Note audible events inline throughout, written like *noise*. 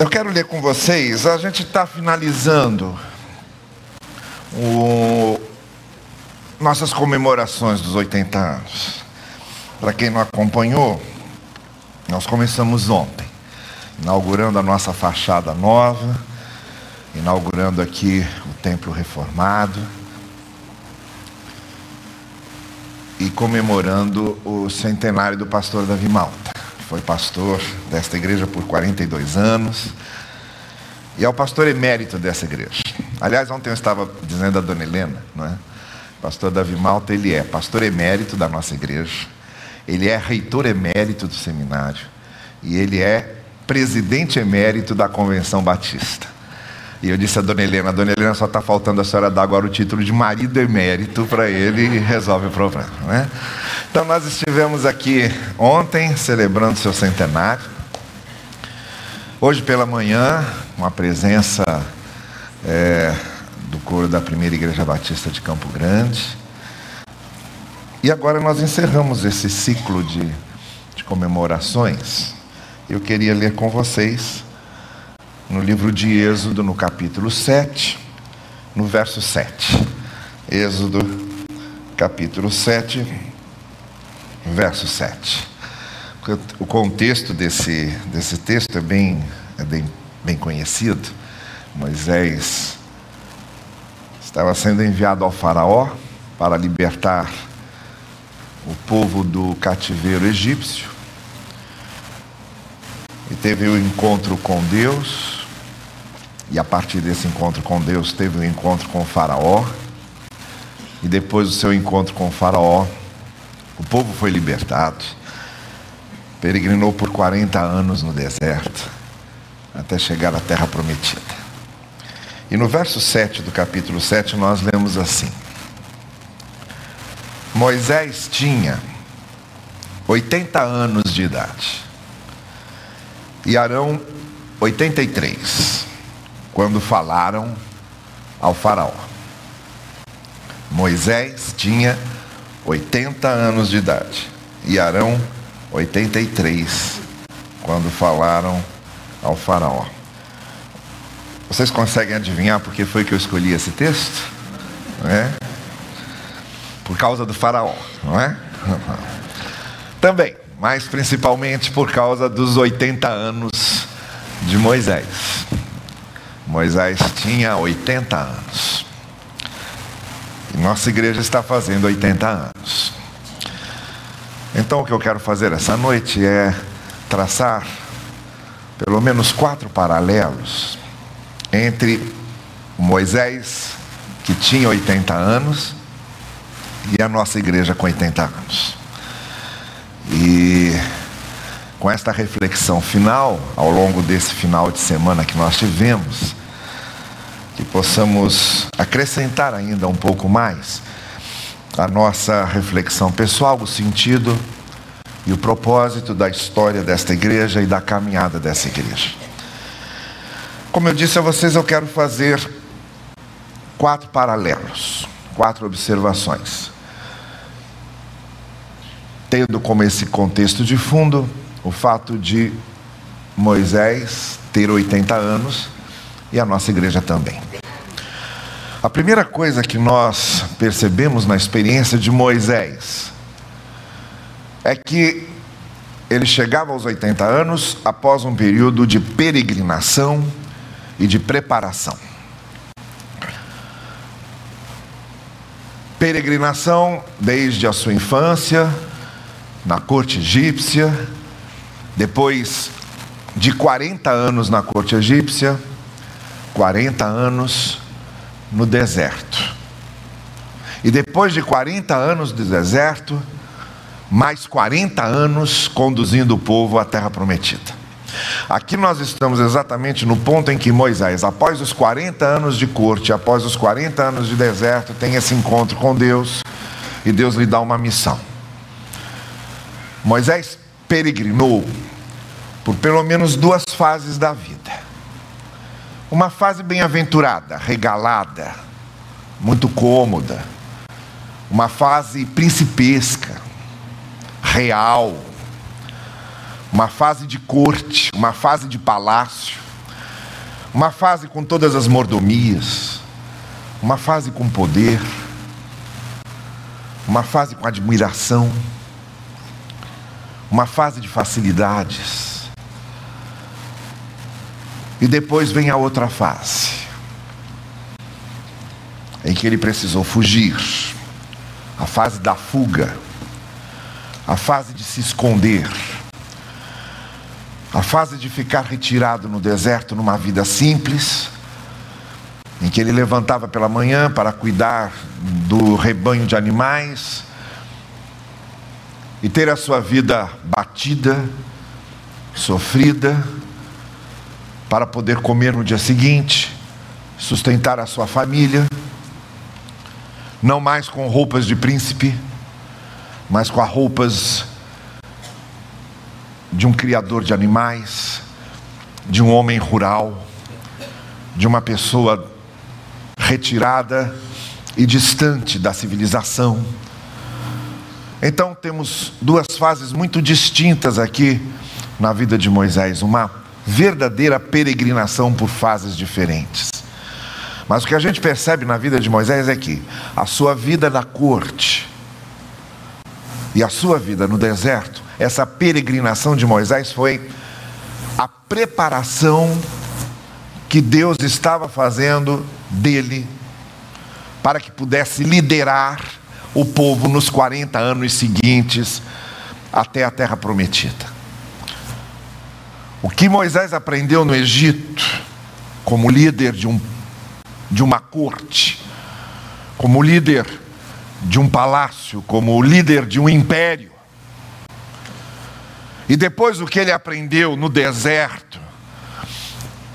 Eu quero ler com vocês, a gente está finalizando o, nossas comemorações dos 80 anos. Para quem não acompanhou, nós começamos ontem, inaugurando a nossa fachada nova, inaugurando aqui o templo reformado e comemorando o centenário do pastor Davi Malta foi pastor desta igreja por 42 anos e é o pastor emérito dessa igreja. Aliás, ontem eu estava dizendo a dona Helena, não é? Pastor Davi Malta, ele é pastor emérito da nossa igreja, ele é reitor emérito do seminário e ele é presidente emérito da Convenção Batista. E eu disse a dona Helena, dona Helena só está faltando a senhora dar agora o título de marido emérito para ele e resolve o problema. Né? Então nós estivemos aqui ontem celebrando seu centenário. Hoje pela manhã, com a presença é, do coro da primeira Igreja Batista de Campo Grande. E agora nós encerramos esse ciclo de, de comemorações. Eu queria ler com vocês no livro de Êxodo, no capítulo 7, no verso 7. Êxodo, capítulo 7, verso 7. O contexto desse, desse texto é bem, é bem, bem conhecido. Moisés estava sendo enviado ao Faraó para libertar o povo do cativeiro egípcio. E teve o um encontro com Deus, e a partir desse encontro com Deus, teve um encontro com o Faraó. E depois do seu encontro com o Faraó, o povo foi libertado. Peregrinou por 40 anos no deserto, até chegar à terra prometida. E no verso 7 do capítulo 7, nós lemos assim: Moisés tinha 80 anos de idade, e Arão 83 quando falaram ao Faraó. Moisés tinha 80 anos de idade e Arão 83 quando falaram ao Faraó. Vocês conseguem adivinhar por que foi que eu escolhi esse texto? É? Por causa do Faraó, não é? *laughs* Também, mas principalmente por causa dos 80 anos de Moisés. Moisés tinha 80 anos. E nossa igreja está fazendo 80 anos. Então o que eu quero fazer essa noite é traçar pelo menos quatro paralelos entre Moisés, que tinha 80 anos, e a nossa igreja com 80 anos. E com esta reflexão final, ao longo desse final de semana que nós tivemos, que possamos acrescentar ainda um pouco mais a nossa reflexão pessoal, o sentido e o propósito da história desta igreja e da caminhada dessa igreja. Como eu disse a vocês, eu quero fazer quatro paralelos, quatro observações. Tendo como esse contexto de fundo o fato de Moisés ter 80 anos e a nossa igreja também. A primeira coisa que nós percebemos na experiência de Moisés é que ele chegava aos 80 anos após um período de peregrinação e de preparação. Peregrinação desde a sua infância, na corte egípcia, depois de 40 anos na corte egípcia, 40 anos no deserto. E depois de 40 anos de deserto, mais 40 anos conduzindo o povo à terra prometida. Aqui nós estamos exatamente no ponto em que Moisés, após os 40 anos de corte, após os 40 anos de deserto, tem esse encontro com Deus e Deus lhe dá uma missão. Moisés peregrinou por pelo menos duas fases da vida. Uma fase bem-aventurada, regalada, muito cômoda. Uma fase principesca, real. Uma fase de corte, uma fase de palácio, uma fase com todas as mordomias, uma fase com poder, uma fase com admiração, uma fase de facilidades. E depois vem a outra fase, em que ele precisou fugir. A fase da fuga, a fase de se esconder, a fase de ficar retirado no deserto numa vida simples, em que ele levantava pela manhã para cuidar do rebanho de animais e ter a sua vida batida, sofrida, para poder comer no dia seguinte, sustentar a sua família, não mais com roupas de príncipe, mas com as roupas de um criador de animais, de um homem rural, de uma pessoa retirada e distante da civilização. Então temos duas fases muito distintas aqui na vida de Moisés, uma verdadeira peregrinação por fases diferentes. Mas o que a gente percebe na vida de Moisés é que a sua vida na corte e a sua vida no deserto essa peregrinação de Moisés foi a preparação que Deus estava fazendo dele para que pudesse liderar o povo nos 40 anos seguintes até a terra prometida. O que Moisés aprendeu no Egito, como líder de, um, de uma corte, como líder de um palácio, como líder de um império, e depois o que ele aprendeu no deserto,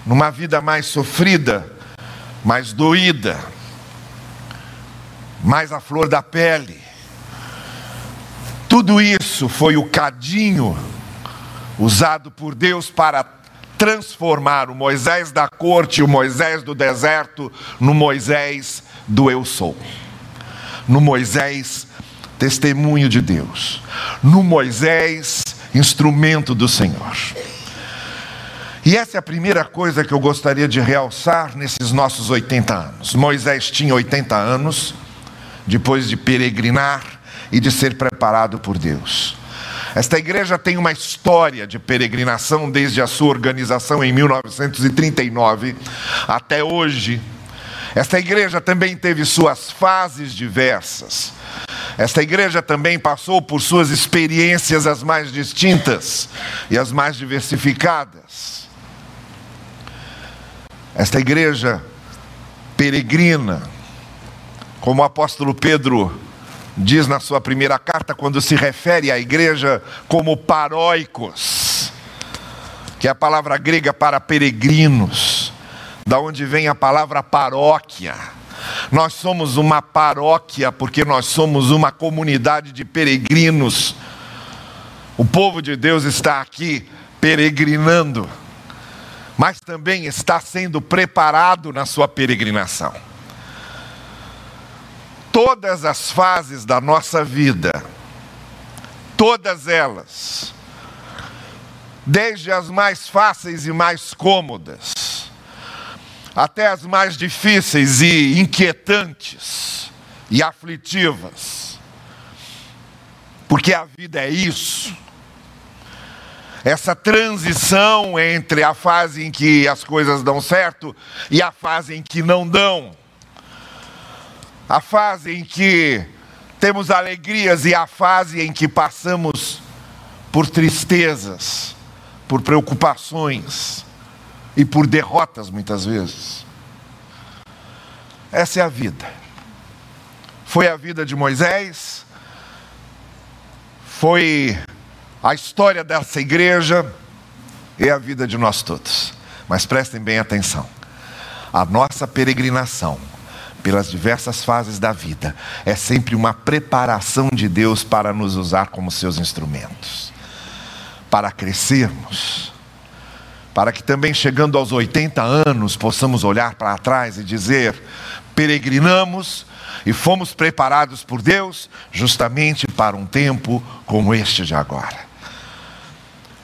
numa vida mais sofrida, mais doída, mais à flor da pele. Tudo isso foi o cadinho usado por Deus para transformar o Moisés da corte, o Moisés do deserto, no Moisés do eu sou. No Moisés testemunho de Deus. No Moisés instrumento do Senhor. E essa é a primeira coisa que eu gostaria de realçar nesses nossos 80 anos. Moisés tinha 80 anos, depois de peregrinar e de ser preparado por Deus. Esta igreja tem uma história de peregrinação desde a sua organização em 1939 até hoje. Esta igreja também teve suas fases diversas. Esta igreja também passou por suas experiências as mais distintas e as mais diversificadas. Esta igreja peregrina, como o apóstolo Pedro diz na sua primeira carta, quando se refere à igreja como paróicos, que é a palavra grega para peregrinos, da onde vem a palavra paróquia nós somos uma paróquia porque nós somos uma comunidade de peregrinos. O povo de Deus está aqui peregrinando, mas também está sendo preparado na sua peregrinação. Todas as fases da nossa vida, todas elas, desde as mais fáceis e mais cômodas, até as mais difíceis e inquietantes e aflitivas. Porque a vida é isso. Essa transição entre a fase em que as coisas dão certo e a fase em que não dão. A fase em que temos alegrias e a fase em que passamos por tristezas, por preocupações e por derrotas muitas vezes. Essa é a vida. Foi a vida de Moisés, foi a história dessa igreja e a vida de nós todos. Mas prestem bem atenção: a nossa peregrinação pelas diversas fases da vida. É sempre uma preparação de Deus para nos usar como seus instrumentos, para crescermos. Para que também chegando aos 80 anos possamos olhar para trás e dizer: peregrinamos e fomos preparados por Deus justamente para um tempo como este de agora.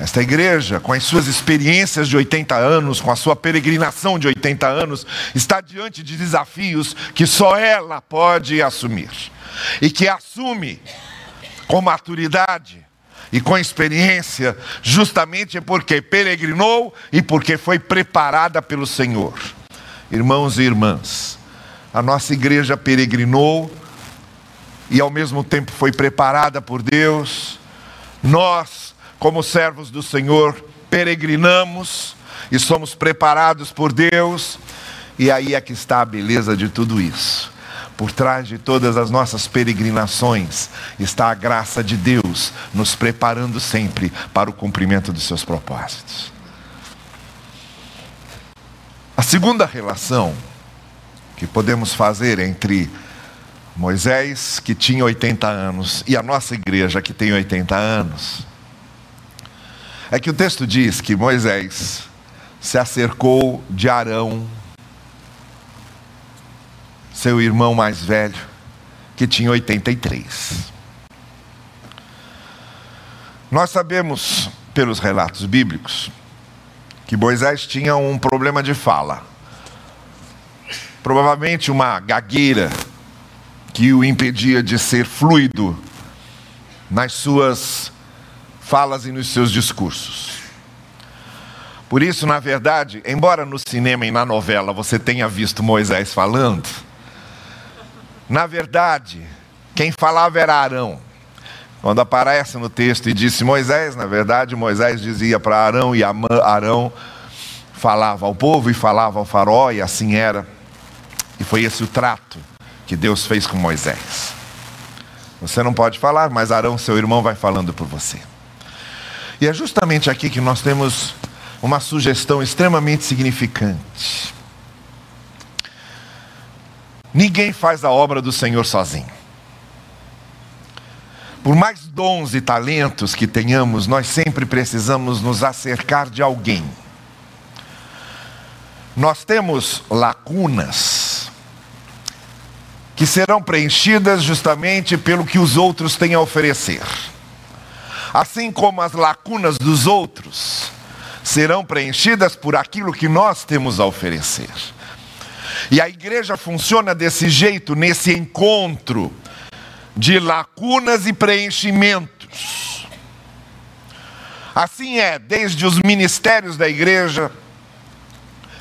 Esta igreja, com as suas experiências de 80 anos, com a sua peregrinação de 80 anos, está diante de desafios que só ela pode assumir. E que assume com maturidade e com experiência, justamente porque peregrinou e porque foi preparada pelo Senhor. Irmãos e irmãs, a nossa igreja peregrinou e ao mesmo tempo foi preparada por Deus. Nós como servos do Senhor, peregrinamos e somos preparados por Deus, e aí é que está a beleza de tudo isso. Por trás de todas as nossas peregrinações está a graça de Deus nos preparando sempre para o cumprimento dos seus propósitos. A segunda relação que podemos fazer entre Moisés, que tinha 80 anos, e a nossa igreja, que tem 80 anos, é que o texto diz que Moisés se acercou de Arão, seu irmão mais velho, que tinha 83. Nós sabemos, pelos relatos bíblicos, que Moisés tinha um problema de fala. Provavelmente uma gagueira que o impedia de ser fluido nas suas falas e nos seus discursos. Por isso, na verdade, embora no cinema e na novela você tenha visto Moisés falando, na verdade, quem falava era Arão. Quando aparece no texto e disse Moisés, na verdade, Moisés dizia para Arão e Arão falava ao povo e falava ao faraó, e assim era. E foi esse o trato que Deus fez com Moisés. Você não pode falar, mas Arão, seu irmão, vai falando por você. E é justamente aqui que nós temos uma sugestão extremamente significante. Ninguém faz a obra do Senhor sozinho. Por mais dons e talentos que tenhamos, nós sempre precisamos nos acercar de alguém. Nós temos lacunas que serão preenchidas justamente pelo que os outros têm a oferecer assim como as lacunas dos outros serão preenchidas por aquilo que nós temos a oferecer. E a igreja funciona desse jeito, nesse encontro de lacunas e preenchimentos. Assim é, desde os ministérios da igreja,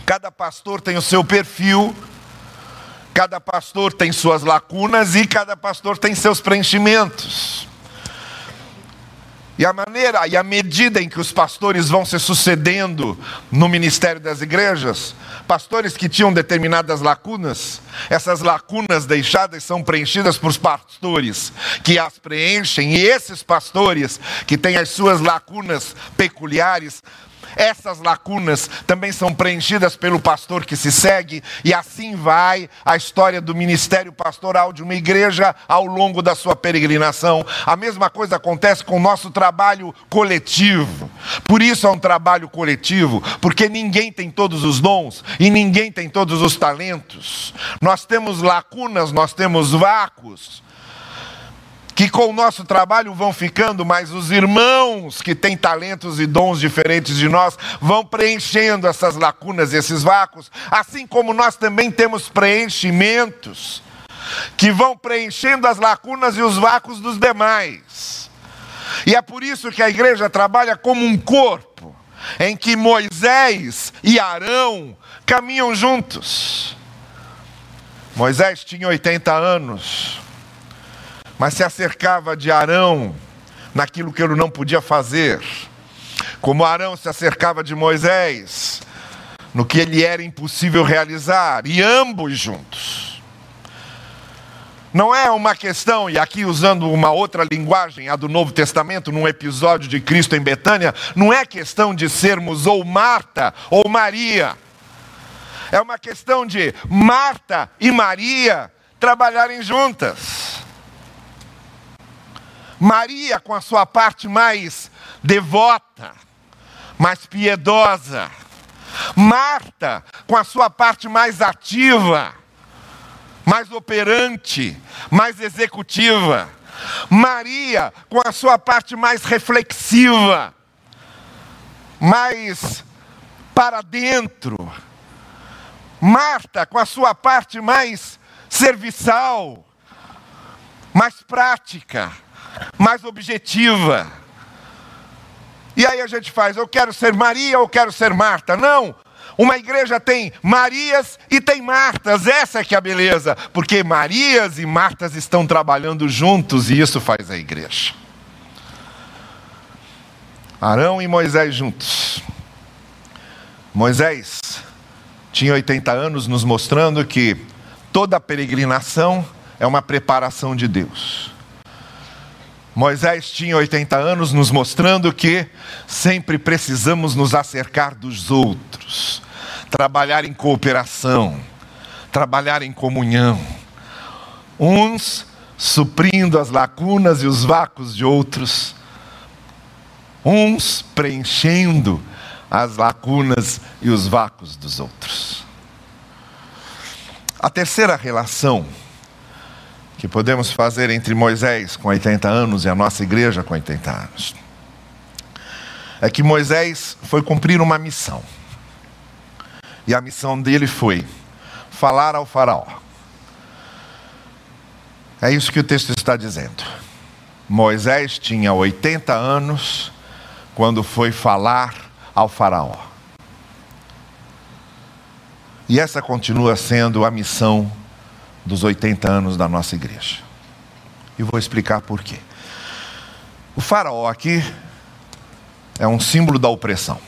cada pastor tem o seu perfil, cada pastor tem suas lacunas e cada pastor tem seus preenchimentos. E a maneira e a medida em que os pastores vão se sucedendo no ministério das igrejas, pastores que tinham determinadas lacunas, essas lacunas deixadas são preenchidas por pastores que as preenchem, e esses pastores que têm as suas lacunas peculiares essas lacunas também são preenchidas pelo pastor que se segue, e assim vai a história do ministério pastoral de uma igreja ao longo da sua peregrinação. A mesma coisa acontece com o nosso trabalho coletivo. Por isso é um trabalho coletivo, porque ninguém tem todos os dons e ninguém tem todos os talentos. Nós temos lacunas, nós temos vácuos que com o nosso trabalho vão ficando, mas os irmãos que têm talentos e dons diferentes de nós vão preenchendo essas lacunas, esses vácuos, assim como nós também temos preenchimentos que vão preenchendo as lacunas e os vácuos dos demais. E é por isso que a igreja trabalha como um corpo, em que Moisés e Arão caminham juntos. Moisés tinha 80 anos, mas se acercava de Arão naquilo que ele não podia fazer, como Arão se acercava de Moisés no que ele era impossível realizar, e ambos juntos. Não é uma questão, e aqui usando uma outra linguagem, a do Novo Testamento, num episódio de Cristo em Betânia, não é questão de sermos ou Marta ou Maria. É uma questão de Marta e Maria trabalharem juntas. Maria, com a sua parte mais devota, mais piedosa. Marta, com a sua parte mais ativa, mais operante, mais executiva. Maria, com a sua parte mais reflexiva. mais para dentro. Marta, com a sua parte mais serviçal, mais prática, mais objetiva. E aí a gente faz, eu quero ser Maria ou quero ser Marta? Não. Uma igreja tem Marias e tem Martas, essa é que é a beleza, porque Marias e Martas estão trabalhando juntos e isso faz a igreja. Arão e Moisés juntos. Moisés tinha 80 anos, nos mostrando que toda peregrinação é uma preparação de Deus. Moisés tinha 80 anos, nos mostrando que sempre precisamos nos acercar dos outros, trabalhar em cooperação, trabalhar em comunhão, uns suprindo as lacunas e os vácuos de outros, uns preenchendo as lacunas e os vácuos dos outros. A terceira relação que podemos fazer entre Moisés com 80 anos e a nossa igreja com 80 anos é que Moisés foi cumprir uma missão. E a missão dele foi falar ao Faraó. É isso que o texto está dizendo. Moisés tinha 80 anos quando foi falar ao Faraó. E essa continua sendo a missão dos 80 anos da nossa igreja. E vou explicar por quê. O Faraó aqui é um símbolo da opressão.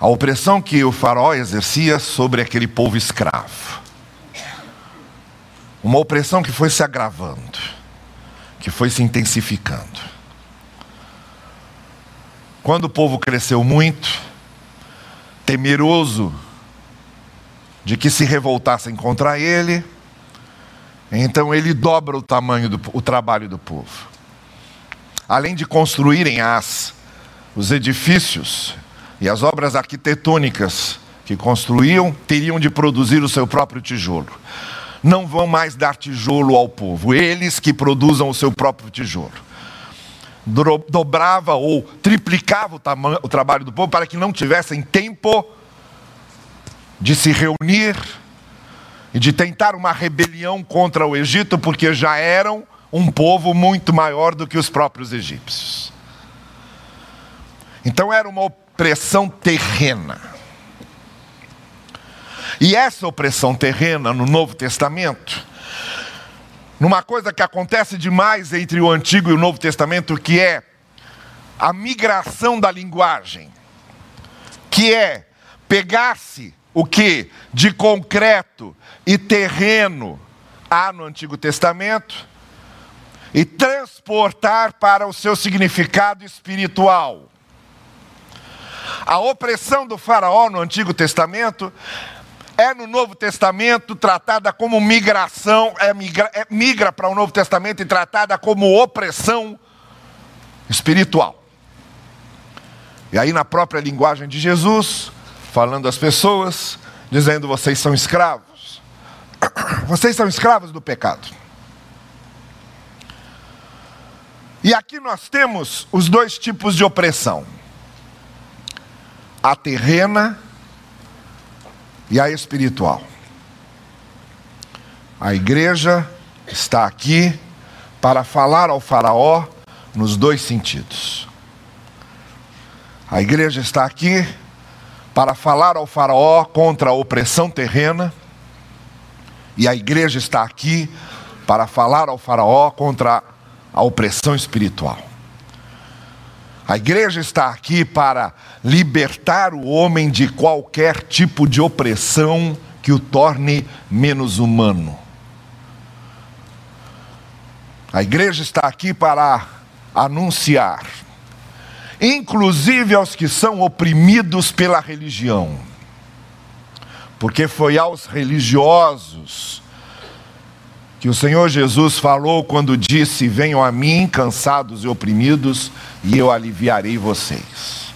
A opressão que o Faraó exercia sobre aquele povo escravo. Uma opressão que foi se agravando, que foi se intensificando. Quando o povo cresceu muito, temeroso de que se revoltassem contra ele, então ele dobra o tamanho do o trabalho do povo. Além de construírem as os edifícios e as obras arquitetônicas que construíam, teriam de produzir o seu próprio tijolo. Não vão mais dar tijolo ao povo, eles que produzam o seu próprio tijolo dobrava ou triplicava o, o trabalho do povo para que não tivessem tempo de se reunir e de tentar uma rebelião contra o Egito, porque já eram um povo muito maior do que os próprios egípcios. Então era uma opressão terrena. E essa opressão terrena no Novo Testamento numa coisa que acontece demais entre o Antigo e o Novo Testamento, que é a migração da linguagem, que é pegar-se o que de concreto e terreno há no Antigo Testamento e transportar para o seu significado espiritual. A opressão do Faraó no Antigo Testamento é no Novo Testamento tratada como migração, é migra, é, migra para o Novo Testamento e tratada como opressão espiritual. E aí, na própria linguagem de Jesus, falando às pessoas, dizendo: vocês são escravos, *clears throat* vocês são escravos do pecado. E aqui nós temos os dois tipos de opressão: a terrena e a espiritual. A igreja está aqui para falar ao Faraó nos dois sentidos. A igreja está aqui para falar ao Faraó contra a opressão terrena, e a igreja está aqui para falar ao Faraó contra a opressão espiritual. A igreja está aqui para libertar o homem de qualquer tipo de opressão que o torne menos humano. A igreja está aqui para anunciar, inclusive aos que são oprimidos pela religião, porque foi aos religiosos que o Senhor Jesus falou quando disse: Venham a mim, cansados e oprimidos, e eu aliviarei vocês.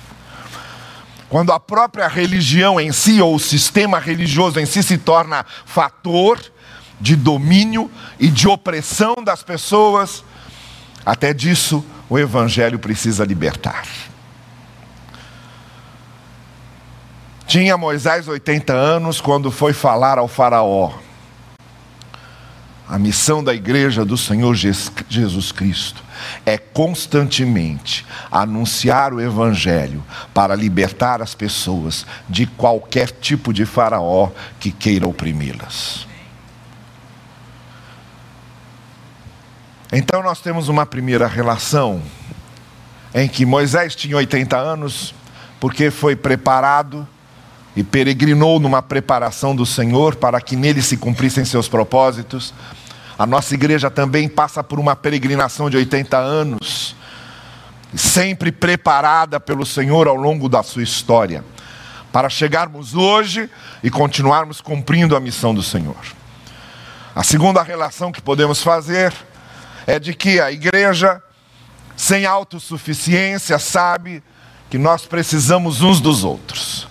Quando a própria religião em si, ou o sistema religioso em si, se torna fator de domínio e de opressão das pessoas, até disso o Evangelho precisa libertar. Tinha Moisés 80 anos quando foi falar ao Faraó. A missão da igreja do Senhor Jesus Cristo é constantemente anunciar o Evangelho para libertar as pessoas de qualquer tipo de Faraó que queira oprimi-las. Então nós temos uma primeira relação em que Moisés tinha 80 anos, porque foi preparado e peregrinou numa preparação do Senhor para que nele se cumprissem seus propósitos. A nossa igreja também passa por uma peregrinação de 80 anos, sempre preparada pelo Senhor ao longo da sua história, para chegarmos hoje e continuarmos cumprindo a missão do Senhor. A segunda relação que podemos fazer é de que a igreja, sem autossuficiência, sabe que nós precisamos uns dos outros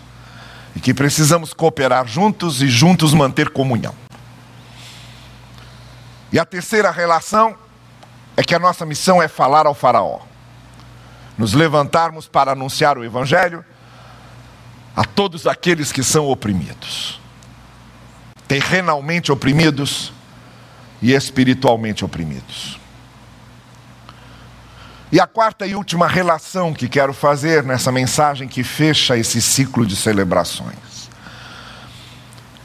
e que precisamos cooperar juntos e juntos manter comunhão. E a terceira relação é que a nossa missão é falar ao Faraó, nos levantarmos para anunciar o Evangelho a todos aqueles que são oprimidos, terrenalmente oprimidos e espiritualmente oprimidos. E a quarta e última relação que quero fazer nessa mensagem que fecha esse ciclo de celebrações.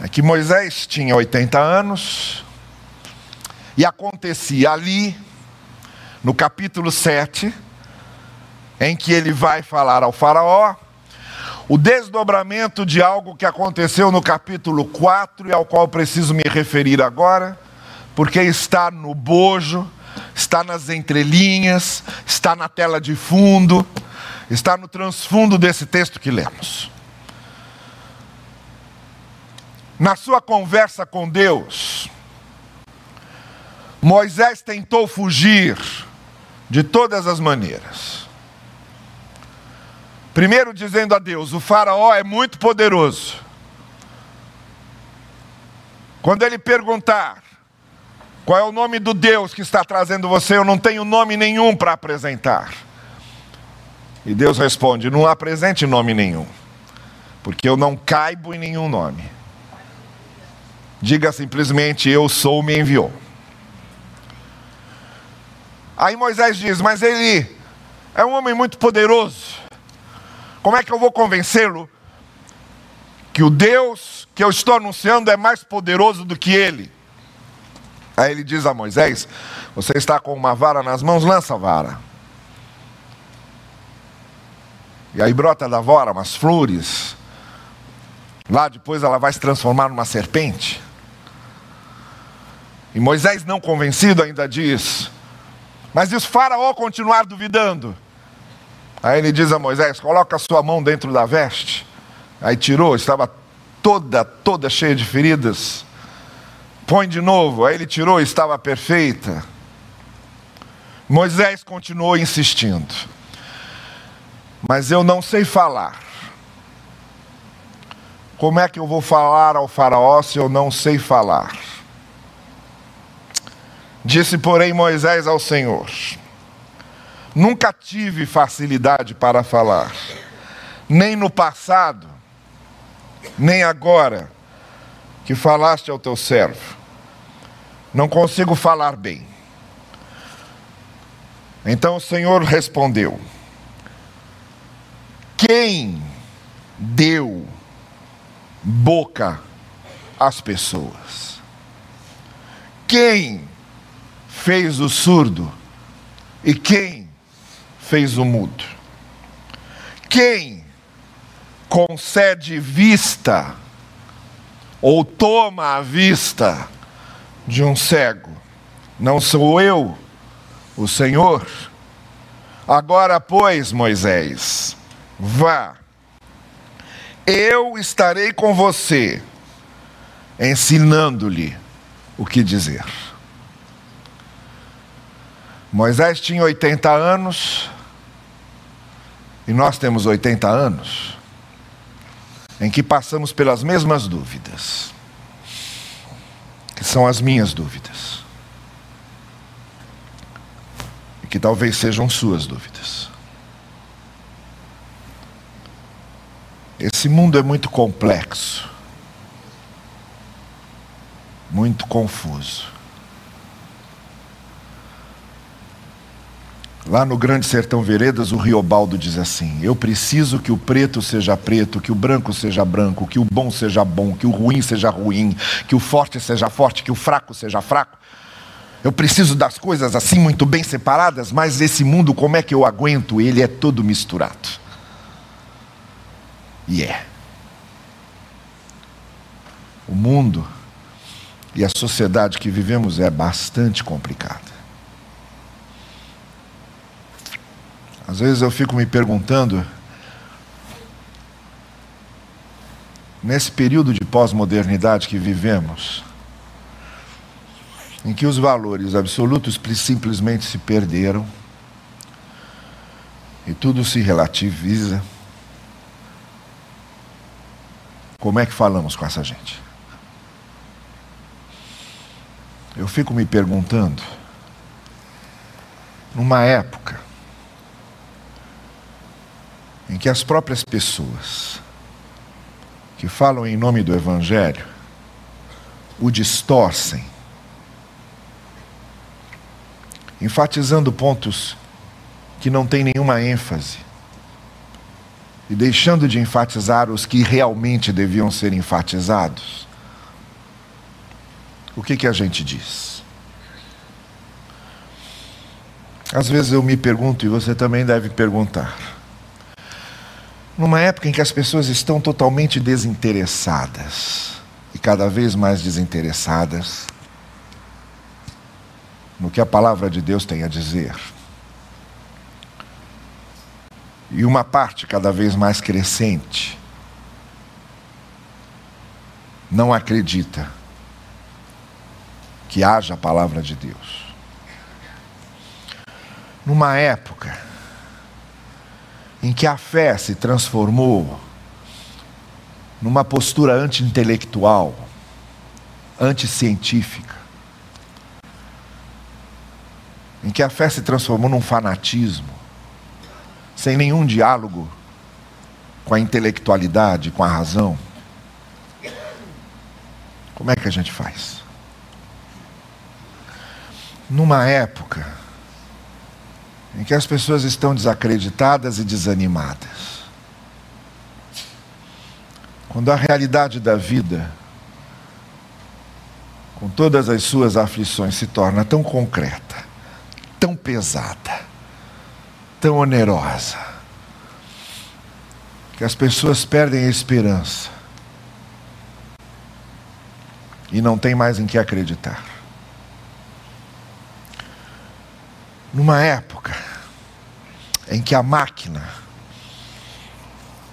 É que Moisés tinha 80 anos, e acontecia ali, no capítulo 7, em que ele vai falar ao Faraó, o desdobramento de algo que aconteceu no capítulo 4 e ao qual preciso me referir agora, porque está no bojo, está nas entrelinhas, está na tela de fundo, está no transfundo desse texto que lemos. Na sua conversa com Deus, Moisés tentou fugir de todas as maneiras. Primeiro, dizendo a Deus: o Faraó é muito poderoso. Quando ele perguntar qual é o nome do Deus que está trazendo você, eu não tenho nome nenhum para apresentar. E Deus responde: não apresente nome nenhum, porque eu não caibo em nenhum nome. Diga simplesmente: Eu sou, me enviou. Aí Moisés diz: Mas ele é um homem muito poderoso. Como é que eu vou convencê-lo que o Deus que eu estou anunciando é mais poderoso do que ele? Aí ele diz a Moisés: Você está com uma vara nas mãos, lança a vara. E aí brota da vara umas flores. Lá depois ela vai se transformar numa serpente. E Moisés, não convencido, ainda diz: mas os faraó continuar duvidando? Aí ele diz a Moisés: coloca a sua mão dentro da veste. Aí tirou, estava toda, toda cheia de feridas. Põe de novo. Aí ele tirou, estava perfeita. Moisés continuou insistindo. Mas eu não sei falar. Como é que eu vou falar ao Faraó se eu não sei falar? Disse, porém, Moisés ao Senhor: Nunca tive facilidade para falar, nem no passado, nem agora que falaste ao teu servo. Não consigo falar bem. Então o Senhor respondeu: Quem deu boca às pessoas? Quem fez o surdo e quem fez o mudo? Quem concede vista ou toma a vista de um cego? Não sou eu, o Senhor? Agora, pois, Moisés, vá, eu estarei com você, ensinando-lhe o que dizer. Moisés tinha 80 anos e nós temos 80 anos em que passamos pelas mesmas dúvidas, que são as minhas dúvidas, e que talvez sejam suas dúvidas. Esse mundo é muito complexo, muito confuso. Lá no Grande Sertão Veredas, o Riobaldo diz assim: Eu preciso que o preto seja preto, que o branco seja branco, que o bom seja bom, que o ruim seja ruim, que o forte seja forte, que o fraco seja fraco. Eu preciso das coisas assim muito bem separadas, mas esse mundo, como é que eu aguento? Ele é todo misturado. E é. O mundo e a sociedade que vivemos é bastante complicada. Às vezes eu fico me perguntando, nesse período de pós-modernidade que vivemos, em que os valores absolutos simplesmente se perderam e tudo se relativiza, como é que falamos com essa gente? Eu fico me perguntando, numa época em que as próprias pessoas que falam em nome do Evangelho o distorcem, enfatizando pontos que não têm nenhuma ênfase e deixando de enfatizar os que realmente deviam ser enfatizados. O que, que a gente diz? Às vezes eu me pergunto, e você também deve perguntar numa época em que as pessoas estão totalmente desinteressadas e cada vez mais desinteressadas no que a palavra de Deus tem a dizer. E uma parte cada vez mais crescente não acredita que haja a palavra de Deus. Numa época em que a fé se transformou numa postura anti-intelectual, anti-científica, em que a fé se transformou num fanatismo, sem nenhum diálogo com a intelectualidade, com a razão. Como é que a gente faz? Numa época em que as pessoas estão desacreditadas e desanimadas. Quando a realidade da vida, com todas as suas aflições, se torna tão concreta, tão pesada, tão onerosa, que as pessoas perdem a esperança e não têm mais em que acreditar. Numa época em que a máquina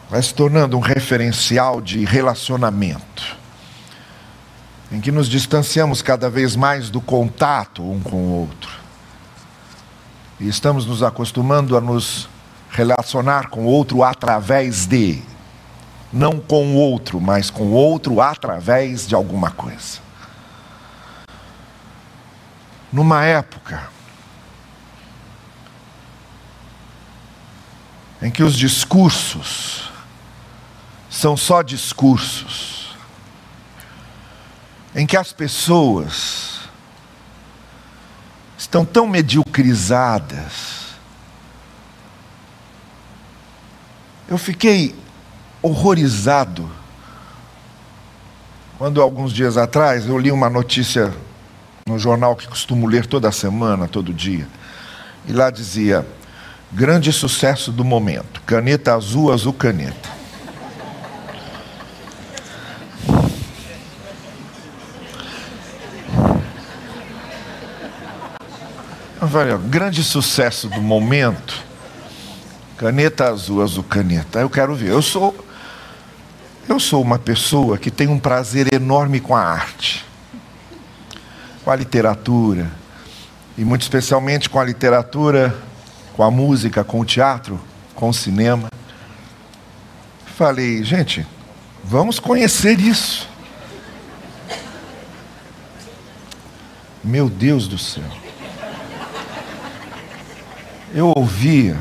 vai se tornando um referencial de relacionamento, em que nos distanciamos cada vez mais do contato um com o outro, e estamos nos acostumando a nos relacionar com o outro através de, não com o outro, mas com o outro através de alguma coisa. Numa época em que os discursos são só discursos, em que as pessoas estão tão mediocrizadas. Eu fiquei horrorizado quando, alguns dias atrás, eu li uma notícia no jornal que costumo ler toda semana, todo dia, e lá dizia: Grande sucesso do momento. Caneta azul, azul caneta. grande sucesso do momento. Caneta azul, azul caneta. Eu quero ver. Eu sou eu sou uma pessoa que tem um prazer enorme com a arte. Com a literatura e muito especialmente com a literatura com a música, com o teatro, com o cinema. Falei, gente, vamos conhecer isso. Meu Deus do céu. Eu ouvia,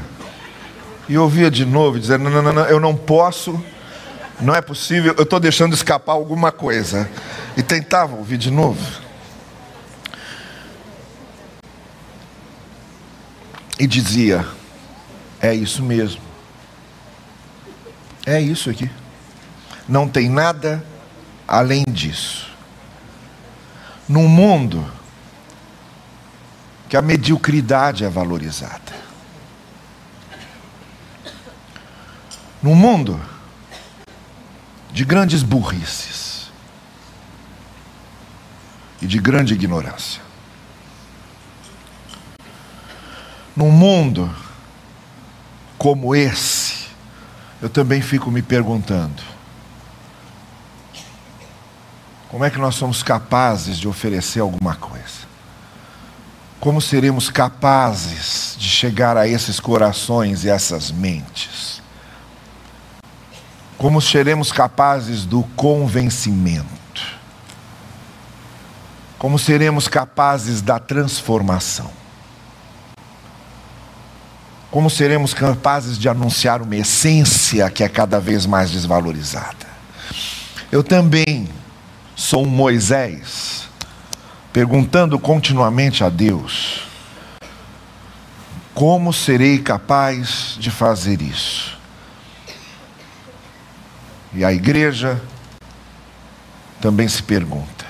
e ouvia de novo, dizendo: não, não, não, eu não posso, Não é possível, eu estou deixando escapar alguma coisa. E tentava ouvir de novo. E dizia: É isso mesmo. É isso aqui. Não tem nada além disso. Num mundo que a mediocridade é valorizada. Num mundo de grandes burrices e de grande ignorância. Num mundo como esse, eu também fico me perguntando: como é que nós somos capazes de oferecer alguma coisa? Como seremos capazes de chegar a esses corações e essas mentes? Como seremos capazes do convencimento? Como seremos capazes da transformação? Como seremos capazes de anunciar uma essência que é cada vez mais desvalorizada? Eu também sou um Moisés, perguntando continuamente a Deus: como serei capaz de fazer isso? E a igreja também se pergunta,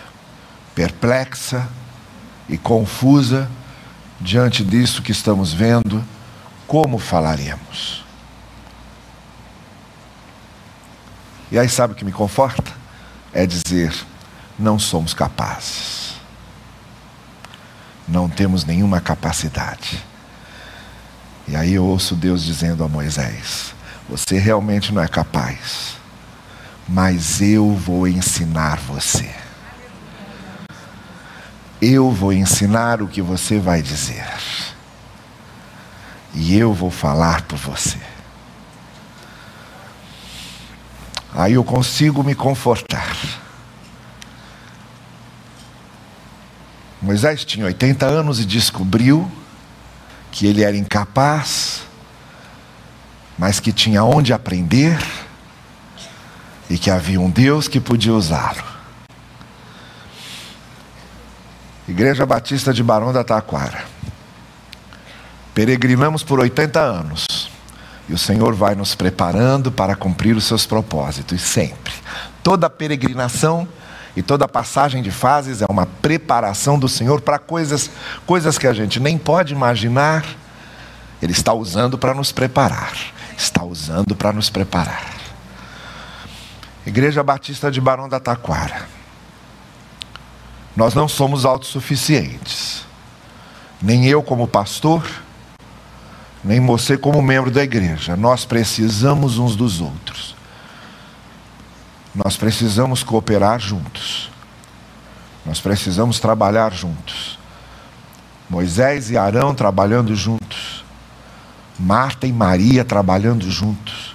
perplexa e confusa diante disso que estamos vendo, como falaremos? E aí, sabe o que me conforta? É dizer: não somos capazes, não temos nenhuma capacidade. E aí eu ouço Deus dizendo a Moisés: Você realmente não é capaz mas eu vou ensinar você. Eu vou ensinar o que você vai dizer. E eu vou falar por você. Aí eu consigo me confortar. Moisés tinha 80 anos e descobriu que ele era incapaz, mas que tinha onde aprender e que havia um Deus que podia usá-lo. Igreja Batista de Barão da Taquara. Peregrinamos por 80 anos. E o Senhor vai nos preparando para cumprir os seus propósitos, sempre. Toda peregrinação e toda passagem de fases é uma preparação do Senhor para coisas, coisas que a gente nem pode imaginar. Ele está usando para nos preparar. Está usando para nos preparar. Igreja Batista de Barão da Taquara. Nós não somos autossuficientes. Nem eu, como pastor, nem você, como membro da igreja. Nós precisamos uns dos outros. Nós precisamos cooperar juntos. Nós precisamos trabalhar juntos. Moisés e Arão trabalhando juntos. Marta e Maria trabalhando juntos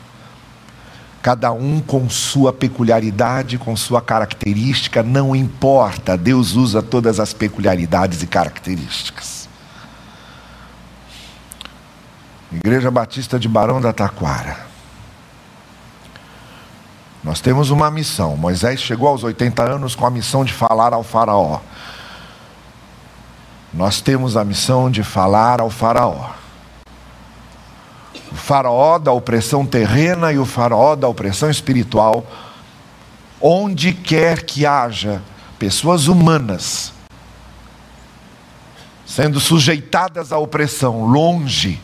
cada um com sua peculiaridade, com sua característica, não importa, Deus usa todas as peculiaridades e características. Igreja Batista de Barão da Taquara. Nós temos uma missão. Moisés chegou aos 80 anos com a missão de falar ao Faraó. Nós temos a missão de falar ao Faraó o faraó da opressão terrena e o faraó da opressão espiritual, onde quer que haja pessoas humanas sendo sujeitadas à opressão, longe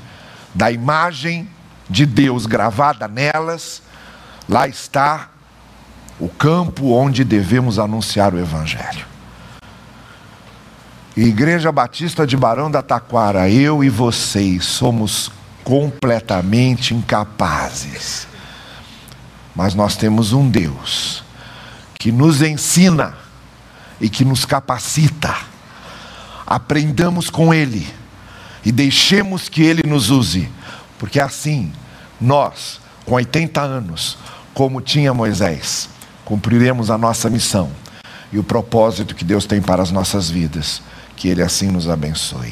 da imagem de Deus gravada nelas, lá está o campo onde devemos anunciar o Evangelho. Igreja Batista de Barão da Taquara, eu e vocês somos completamente incapazes. Mas nós temos um Deus que nos ensina e que nos capacita. Aprendamos com Ele e deixemos que Ele nos use, porque assim nós, com 80 anos, como tinha Moisés, cumpriremos a nossa missão e o propósito que Deus tem para as nossas vidas. Que Ele assim nos abençoe.